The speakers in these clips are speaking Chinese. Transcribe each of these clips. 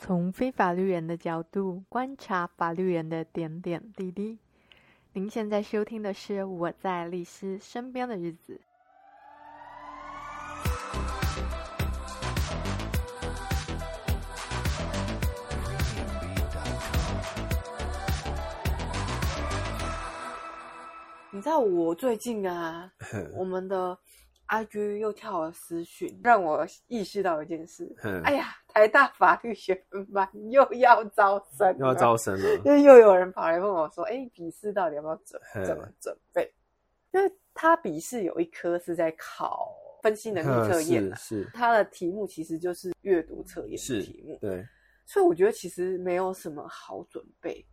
从非法律人的角度观察法律人的点点滴滴。您现在收听的是《我在律师身边的日子》。你知道我最近啊，我们的。IG 又跳了私讯，让我意识到一件事。哎呀，台大法律学分班又要招生，又要招生了。因为又有人跑来问我说：“哎，笔试到底要不要准？怎么准备？”因为他笔试有一科是在考分析能力测验，是他的题目其实就是阅读测验的题目。对，所以我觉得其实没有什么好准备。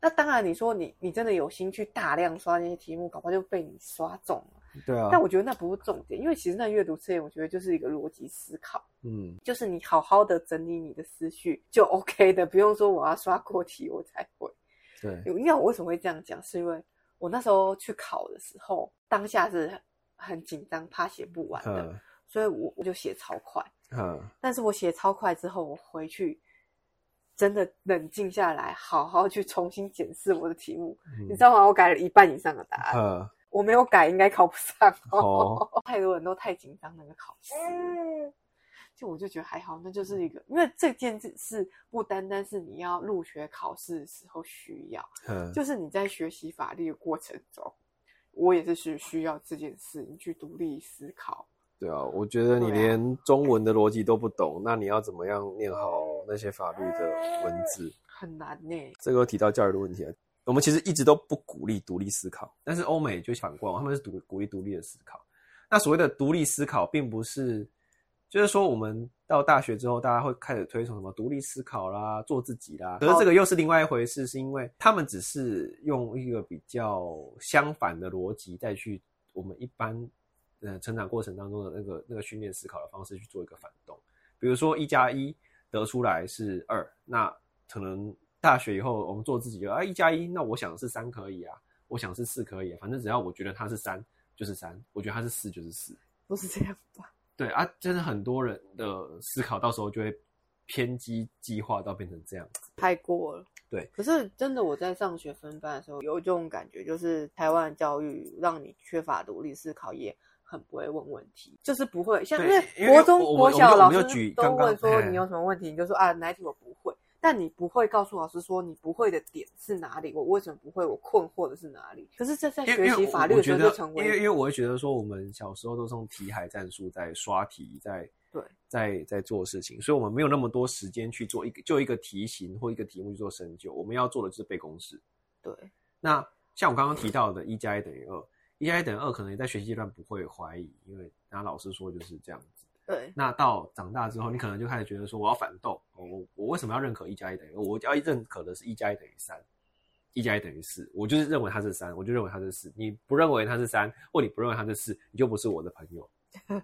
那当然，你说你你真的有心去大量刷那些题目，搞不好就被你刷中了。对啊，但我觉得那不是重点，因为其实那阅读测验，我觉得就是一个逻辑思考，嗯，就是你好好的整理你的思绪就 OK 的，不用说我要刷过题我才会。对，因为我为什么会这样讲，是因为我那时候去考的时候，当下是很紧张，怕写不完的，嗯、所以我我就写超快，嗯，但是我写超快之后，我回去真的冷静下来，好好去重新检视我的题目，嗯、你知道吗？我改了一半以上的答案。嗯我没有改，应该考不上哦。Oh. 太多人都太紧张那个考试，就我就觉得还好，那就是一个，因为这件事不单单是你要入学考试的时候需要，就是你在学习法律的过程中，我也是需需要这件事，你去独立思考。对啊，我觉得你连中文的逻辑都不懂，那你要怎么样念好那些法律的文字？很难呢。这个提到教育的问题啊。我们其实一直都不鼓励独立思考，但是欧美就反过，他们是独鼓励独立的思考。那所谓的独立思考，并不是就是说我们到大学之后，大家会开始推崇什么独立思考啦、做自己啦。可是这个又是另外一回事，是因为他们只是用一个比较相反的逻辑，再去我们一般呃成长过程当中的那个那个训练思考的方式去做一个反动。比如说一加一得出来是二，那可能。大学以后，我们做自己啊，一加一，那我想是三可以啊，我想是四可以啊，反正只要我觉得它是三就是三，我觉得它是四就是四，不是这样吧？对啊，真的很多人的思考到时候就会偏激激化到变成这样子，太过了。对，可是真的我在上学分班的时候有一种感觉，就是台湾教育让你缺乏独立思考，也很不会问问题，就是不会像因为国中国小老师都问说你有什么问题，你就说啊哪题我不会。但你不会告诉老师说你不会的点是哪里，我为什么不会，我困惑的是哪里？可是这在学习法律的时候就成为，因为因为我会觉得说，我们小时候都是用题海战术在刷题，在对，在在做事情，所以我们没有那么多时间去做一个就一个题型或一个题目去做深究。我们要做的就是背公式。对，那像我刚刚提到的，一加一等于二，一加一等于二，可能你在学习阶段不会怀疑，因为那老师说就是这样子。对，那到长大之后，你可能就开始觉得说，我要反动，我我为什么要认可一加一等于二？我要认可的是一加一等于三，一加一等于四，我就是认为它是三，我就认为它是四。你不认为它是三，或你不认为它是四，你就不是我的朋友，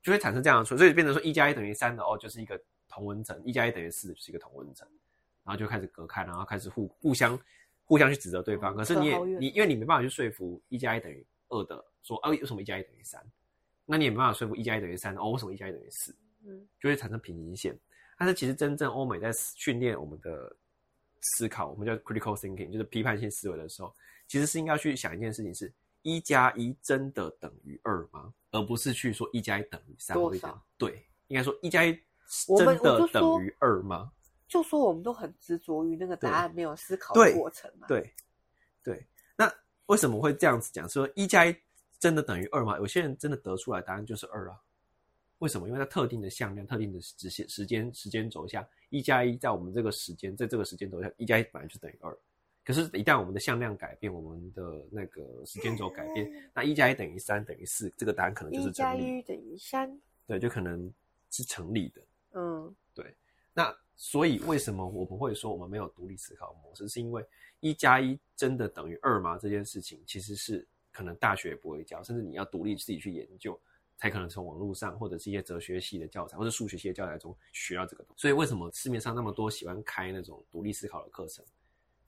就会产生这样的错，所以变成说一加一等于三的哦，就是一个同温层；一加一等于四就是一个同温层，然后就开始隔开，然后开始互互相互相去指责对方。可是你也你因为你没办法去说服一加一等于二的说，啊为什么一加一等于三？那你也没办法说服一加一等于三哦？为什么一加一等于四？嗯，就会产生平行线。但是其实真正欧美在训练我们的思考，我们叫 critical thinking，就是批判性思维的时候，其实是应该去想一件事情：是一加一真的等于二吗？而不是去说一加一等于三。多少？对，应该说一加一真的等于二吗？就说我们都很执着于那个答案，没有思考的过程嘛。对对，对。那为什么会这样子讲？说一加一。真的等于二吗？有些人真的得出来答案就是二啊？为什么？因为在特定的向量、特定的直线时间时间轴下，一加一在我们这个时间，在这个时间轴下，一加一本来就等于二。可是，一旦我们的向量改变，我们的那个时间轴改变，那一加一等于三等于四，这个答案可能就是成立。一加一等于三，对，就可能是成立的。嗯，对。那所以为什么我们会说我们没有独立思考模式？是因为一加一真的等于二吗？这件事情其实是。可能大学也不会教，甚至你要独立自己去研究，才可能从网络上或者是一些哲学系的教材或者数学系的教材中学到这个东西。所以为什么市面上那么多喜欢开那种独立思考的课程？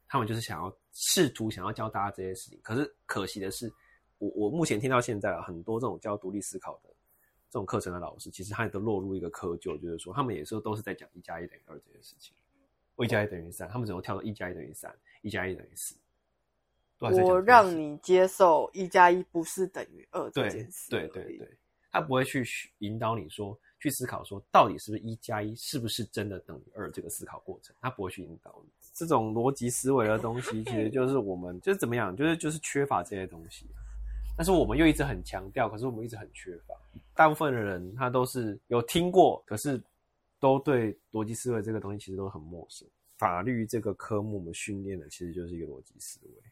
他们就是想要试图想要教大家这些事情。可是可惜的是，我我目前听到现在啊，很多这种教独立思考的这种课程的老师，其实他也都落入一个窠臼，就是说他们也是都是在讲一加一等于二这件事情。一加一等于三，他们只能跳到一加一等于三，一加一等于四。我让你接受一加一不是等于二这件事。对对对对，他不会去引导你说，去思考说，到底是不是一加一是不是真的等于二这个思考过程，他不会去引导你。这种逻辑思维的东西，其实 就是我们就是怎么样，就是就是缺乏这些东西。但是我们又一直很强调，可是我们一直很缺乏。大部分的人他都是有听过，可是都对逻辑思维这个东西其实都很陌生。法律这个科目我们训练的其实就是一个逻辑思维。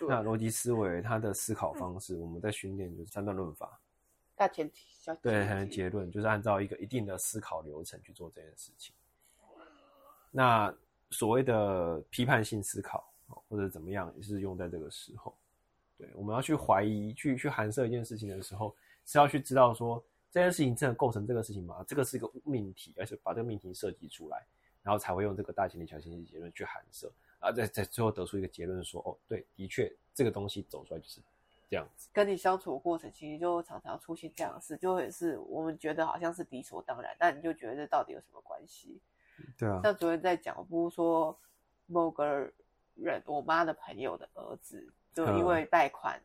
那逻辑思维，它的思考方式，我们在训练就是三段论法，大前提，小对，还有结论，就是按照一个一定的思考流程去做这件事情。那所谓的批判性思考，或者怎么样，也是用在这个时候。对，我们要去怀疑、去去涵摄一件事情的时候，是要去知道说这件事情真的构成这个事情吗？这个是一个命题，而且把这个命题设计出来，然后才会用这个大前提、小前提结论去涵摄。啊，在在最后得出一个结论说，哦，对，的确，这个东西走出来就是这样子。跟你相处的过程，其实就常常出现这样的事，就会是我们觉得好像是理所当然，但你就觉得这到底有什么关系？对啊。像昨天在讲，不是说某个人，我妈的朋友的儿子，就因为贷款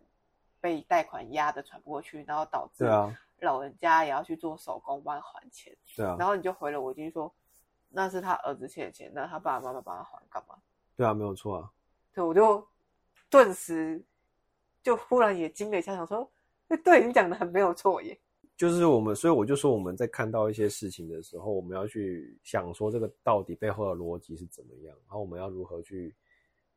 被贷款压的喘不过去，然后导致啊老人家也要去做手工帮他还钱。对啊。然后你就回了我一句说，那是他儿子欠的钱，那他爸爸妈妈帮他还干嘛？对啊，没有错啊。对，我就顿时就忽然也惊了一下，想说，对你讲的很没有错耶。就是我们，所以我就说我们在看到一些事情的时候，我们要去想说这个到底背后的逻辑是怎么样，然后我们要如何去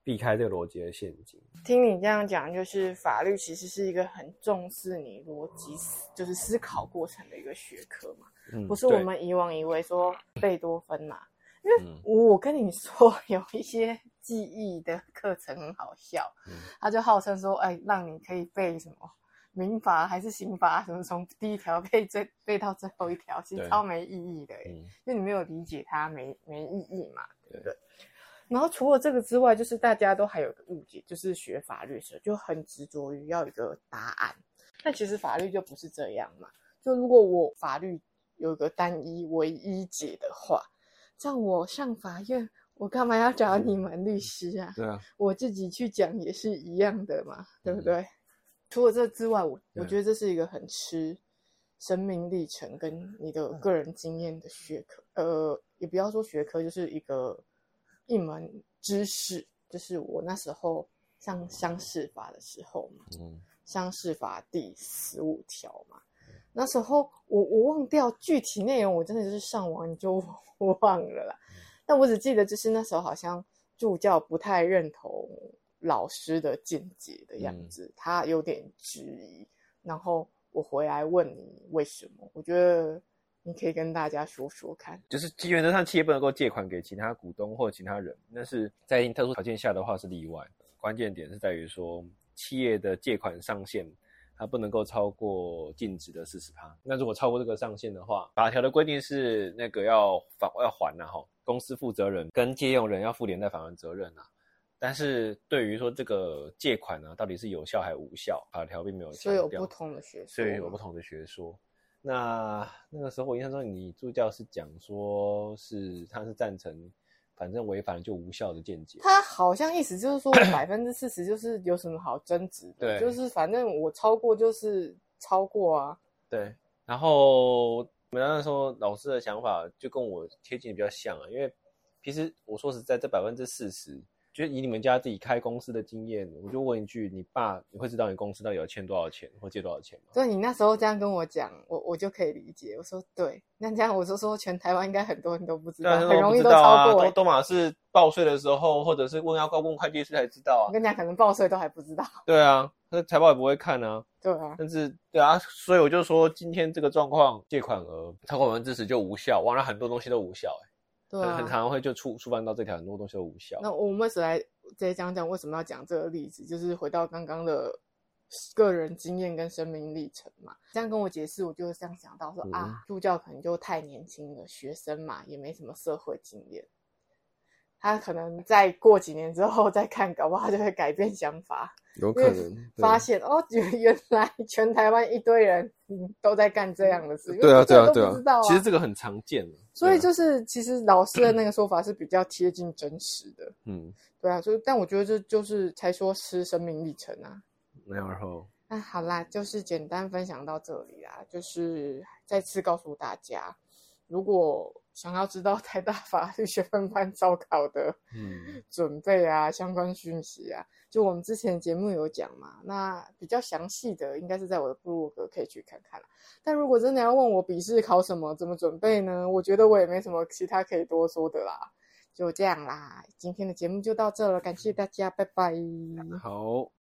避开这个逻辑的陷阱。听你这样讲，就是法律其实是一个很重视你逻辑，就是思考过程的一个学科嘛，嗯，不是我们以往以为说贝多芬嘛。因为我跟你说，有一些记忆的课程很好笑，嗯、他就号称说，哎，让你可以背什么民法还是刑法，什么从第一条背最背到最后一条，其实超没意义的，嗯、因为你没有理解它，没没意义嘛，对不对？然后除了这个之外，就是大家都还有个误解，就是学法律时就很执着于要一个答案，但其实法律就不是这样嘛。就如果我法律有一个单一唯一解的话。像我上法院，我干嘛要找你们律师啊？对啊，我自己去讲也是一样的嘛，对不对？嗯、除了这之外，我我觉得这是一个很吃生命历程跟你的个人经验的学科，呃，也不要说学科，就是一个一门知识。就是我那时候上相事法的时候嘛，嗯，相事法第十五条嘛。那时候我我忘掉具体内容，我真的就是上网你就 忘了啦。但我只记得就是那时候好像助教不太认同老师的见解的样子，嗯、他有点质疑。然后我回来问你为什么？我觉得你可以跟大家说说看。就是原则上企业不能够借款给其他股东或其他人，但是在特殊条件下的话是例外。关键点是在于说企业的借款上限。它不能够超过净值的四十趴。那如果超过这个上限的话，法条的规定是那个要返要还呐，哈，公司负责人跟借用人要负连带返还责任呐。但是对于说这个借款呢，到底是有效还是无效，法条并没有。所以有不同的学说，所以有不同的学说。那那个时候我印象中，你助教是讲说是他是赞成。反正违反了就无效的见解，他好像意思就是说 百分之四十就是有什么好争执的，对，就是反正我超过就是超过啊。对，然后我们那时候老师的想法就跟我贴近比较像啊，因为其实我说实在，这百分之四十。就以你们家自己开公司的经验，我就问一句：你爸你会知道你公司到底要欠多少钱或借多少钱吗？对，你那时候这样跟我讲，我我就可以理解。我说对，那这样我就说全台湾应该很多人都不知道，很容易都超过。都马是报税的时候，或者是问要高问会计师才知道啊。我跟你讲，可能报税都还不知道。对啊，那财报也不会看啊。对啊，但是对啊，所以我就说今天这个状况，借款额超过百分之十就无效，完了很多东西都无效哎、欸。对、啊，很常会就触触犯到这条，很多东西都无效。那我们为什么来再讲讲为什么要讲这个例子？就是回到刚刚的个人经验跟生命历程嘛。这样跟我解释，我就这样想到说、嗯、啊，助教可能就太年轻了，学生嘛，也没什么社会经验。他可能再过几年之后再看，搞不好他就会改变想法。有可能发现哦，原 原来全台湾一堆人都在干这样的事。对啊，对啊，对啊，其实这个很常见。所以就是，其实老师的那个说法是比较贴近真实的。嗯，对啊，所以但我觉得这就是才说师生命历程啊。然后，那好啦，就是简单分享到这里啦。就是再次告诉大家，如果想要知道台大法律学分班招考的嗯 准备啊相关讯息啊，就我们之前节目有讲嘛，那比较详细的应该是在我的部落格可以去看看。但如果真的要问我笔试考什么，怎么准备呢？我觉得我也没什么其他可以多说的啦，就这样啦。今天的节目就到这了，感谢大家，拜拜。好。